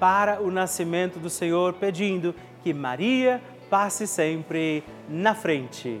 para o nascimento do Senhor, pedindo que Maria passe sempre na frente.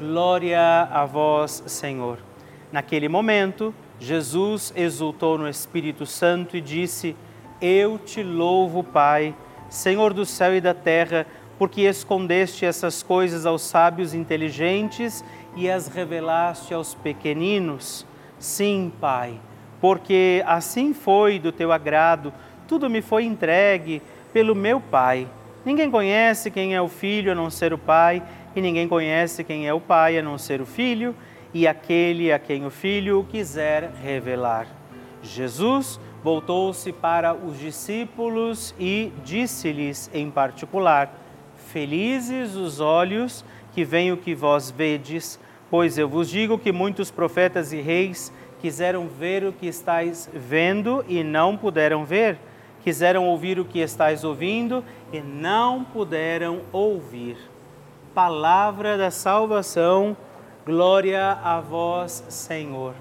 Glória a vós, Senhor. Naquele momento, Jesus exultou no Espírito Santo e disse: Eu te louvo, Pai, Senhor do céu e da terra, porque escondeste essas coisas aos sábios inteligentes e as revelaste aos pequeninos. Sim, Pai porque assim foi do teu agrado, tudo me foi entregue pelo meu Pai. Ninguém conhece quem é o Filho a não ser o Pai, e ninguém conhece quem é o Pai a não ser o Filho, e aquele a quem o Filho quiser revelar. Jesus voltou-se para os discípulos e disse-lhes em particular: Felizes os olhos que veem o que vós vedes, pois eu vos digo que muitos profetas e reis quiseram ver o que estáis vendo e não puderam ver, quiseram ouvir o que estáis ouvindo e não puderam ouvir. Palavra da salvação, glória a vós, Senhor.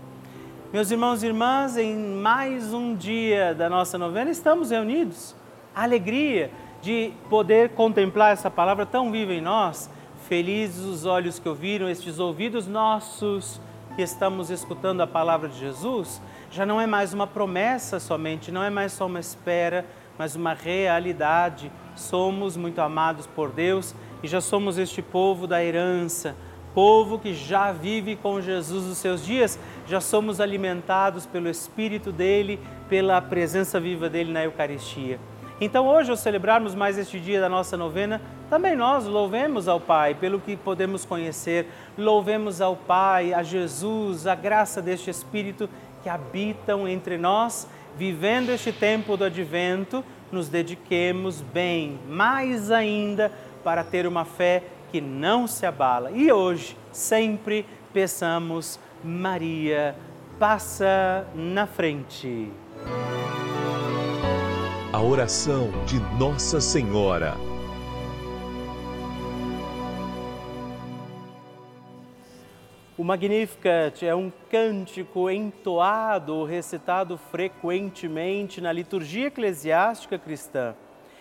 Meus irmãos e irmãs, em mais um dia da nossa novena, estamos reunidos. A alegria de poder contemplar essa palavra tão viva em nós. Felizes os olhos que ouviram, estes ouvidos nossos que estamos escutando a palavra de Jesus, já não é mais uma promessa somente, não é mais só uma espera, mas uma realidade. Somos muito amados por Deus e já somos este povo da herança, povo que já vive com Jesus os seus dias, já somos alimentados pelo Espírito dele, pela presença viva dele na Eucaristia. Então, hoje, ao celebrarmos mais este dia da nossa novena, também nós louvemos ao Pai pelo que podemos conhecer, louvemos ao Pai, a Jesus, a graça deste Espírito que habitam entre nós, vivendo este tempo do advento, nos dediquemos bem, mais ainda, para ter uma fé que não se abala. E hoje, sempre peçamos, Maria, passa na frente. A oração de Nossa Senhora. O Magnificat é um cântico entoado, recitado frequentemente na liturgia eclesiástica cristã.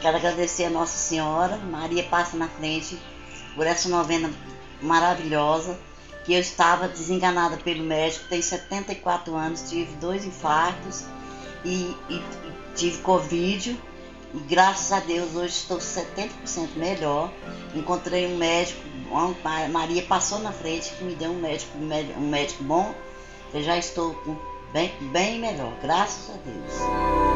Quero agradecer a Nossa Senhora, Maria passa na frente, por essa novena maravilhosa, que eu estava desenganada pelo médico, tenho 74 anos, tive dois infartos e, e, e tive Covid e graças a Deus hoje estou 70% melhor. Encontrei um médico, Maria passou na frente que me deu um médico, um médico bom. Eu já estou bem, bem melhor, graças a Deus.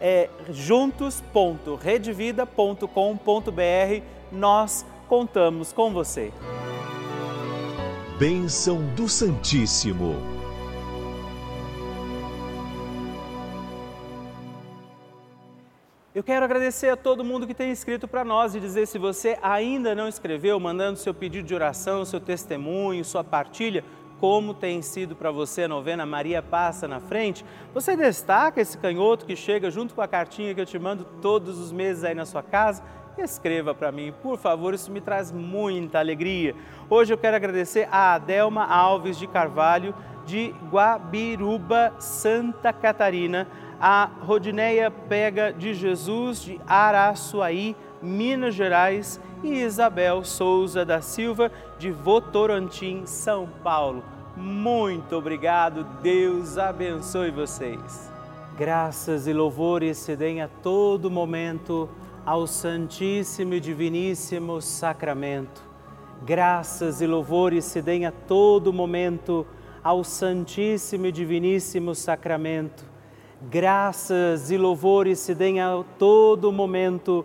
é juntos.redvida.com.br. Nós contamos com você. Bênção do Santíssimo. Eu quero agradecer a todo mundo que tem escrito para nós e dizer se você ainda não escreveu, mandando seu pedido de oração, seu testemunho, sua partilha, como tem sido para você a novena Maria Passa na Frente, você destaca esse canhoto que chega junto com a cartinha que eu te mando todos os meses aí na sua casa? Escreva para mim, por favor, isso me traz muita alegria. Hoje eu quero agradecer a Adelma Alves de Carvalho, de Guabiruba, Santa Catarina, a Rodineia Pega de Jesus, de Araçuaí, Minas Gerais, e Isabel Souza da Silva, de Votorantim, São Paulo. Muito obrigado, Deus abençoe vocês. Graças e louvores se deem a todo momento ao Santíssimo e Diviníssimo Sacramento. Graças e louvores se deem a todo momento ao Santíssimo e Diviníssimo Sacramento. Graças e louvores se deem a todo momento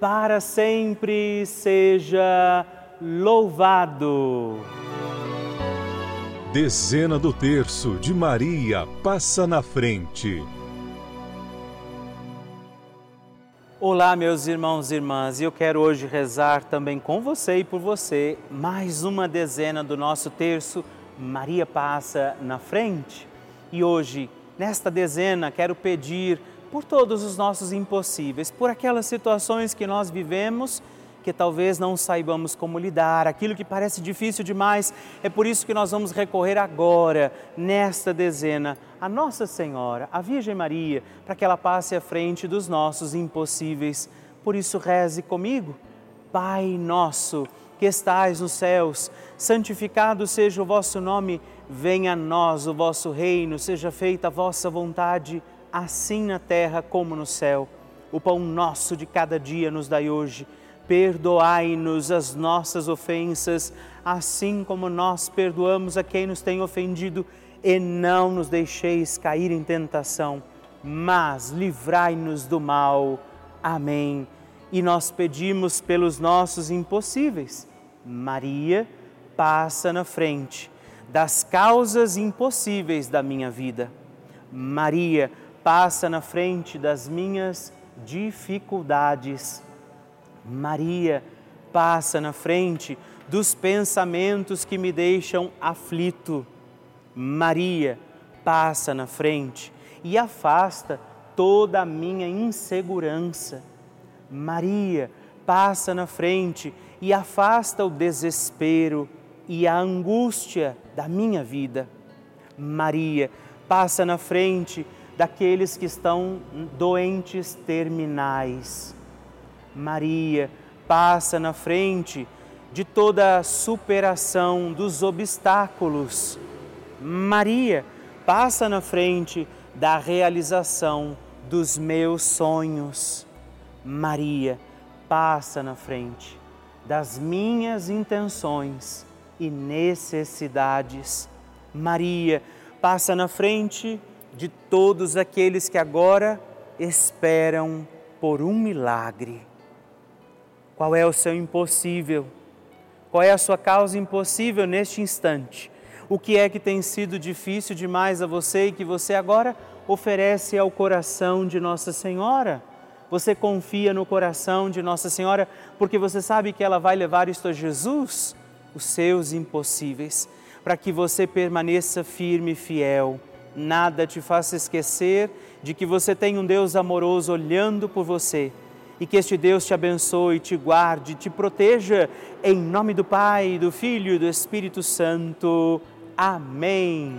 para sempre seja louvado. Dezena do terço de Maria passa na frente. Olá, meus irmãos e irmãs, e eu quero hoje rezar também com você e por você mais uma dezena do nosso terço Maria passa na frente. E hoje, nesta dezena, quero pedir por todos os nossos impossíveis, por aquelas situações que nós vivemos que talvez não saibamos como lidar, aquilo que parece difícil demais. É por isso que nós vamos recorrer agora, nesta dezena, a Nossa Senhora, a Virgem Maria, para que ela passe à frente dos nossos impossíveis. Por isso, reze comigo. Pai nosso, que estais nos céus, santificado seja o vosso nome, venha a nós o vosso reino, seja feita a vossa vontade assim na terra como no céu. O pão nosso de cada dia nos dai hoje. Perdoai-nos as nossas ofensas, assim como nós perdoamos a quem nos tem ofendido, e não nos deixeis cair em tentação, mas livrai-nos do mal. Amém. E nós pedimos pelos nossos impossíveis. Maria, passa na frente das causas impossíveis da minha vida. Maria, passa na frente das minhas dificuldades. Maria, passa na frente dos pensamentos que me deixam aflito. Maria, passa na frente e afasta toda a minha insegurança. Maria, passa na frente e afasta o desespero e a angústia da minha vida. Maria, passa na frente daqueles que estão doentes terminais. Maria passa na frente de toda a superação dos obstáculos. Maria passa na frente da realização dos meus sonhos. Maria passa na frente das minhas intenções e necessidades. Maria passa na frente de todos aqueles que agora esperam por um milagre. Qual é o seu impossível? Qual é a sua causa impossível neste instante? O que é que tem sido difícil demais a você e que você agora oferece ao coração de Nossa Senhora? Você confia no coração de Nossa Senhora porque você sabe que ela vai levar isto a Jesus, os seus impossíveis, para que você permaneça firme e fiel nada te faça esquecer de que você tem um Deus amoroso olhando por você e que este Deus te abençoe, te guarde, te proteja, em nome do Pai, do Filho e do Espírito Santo. Amém.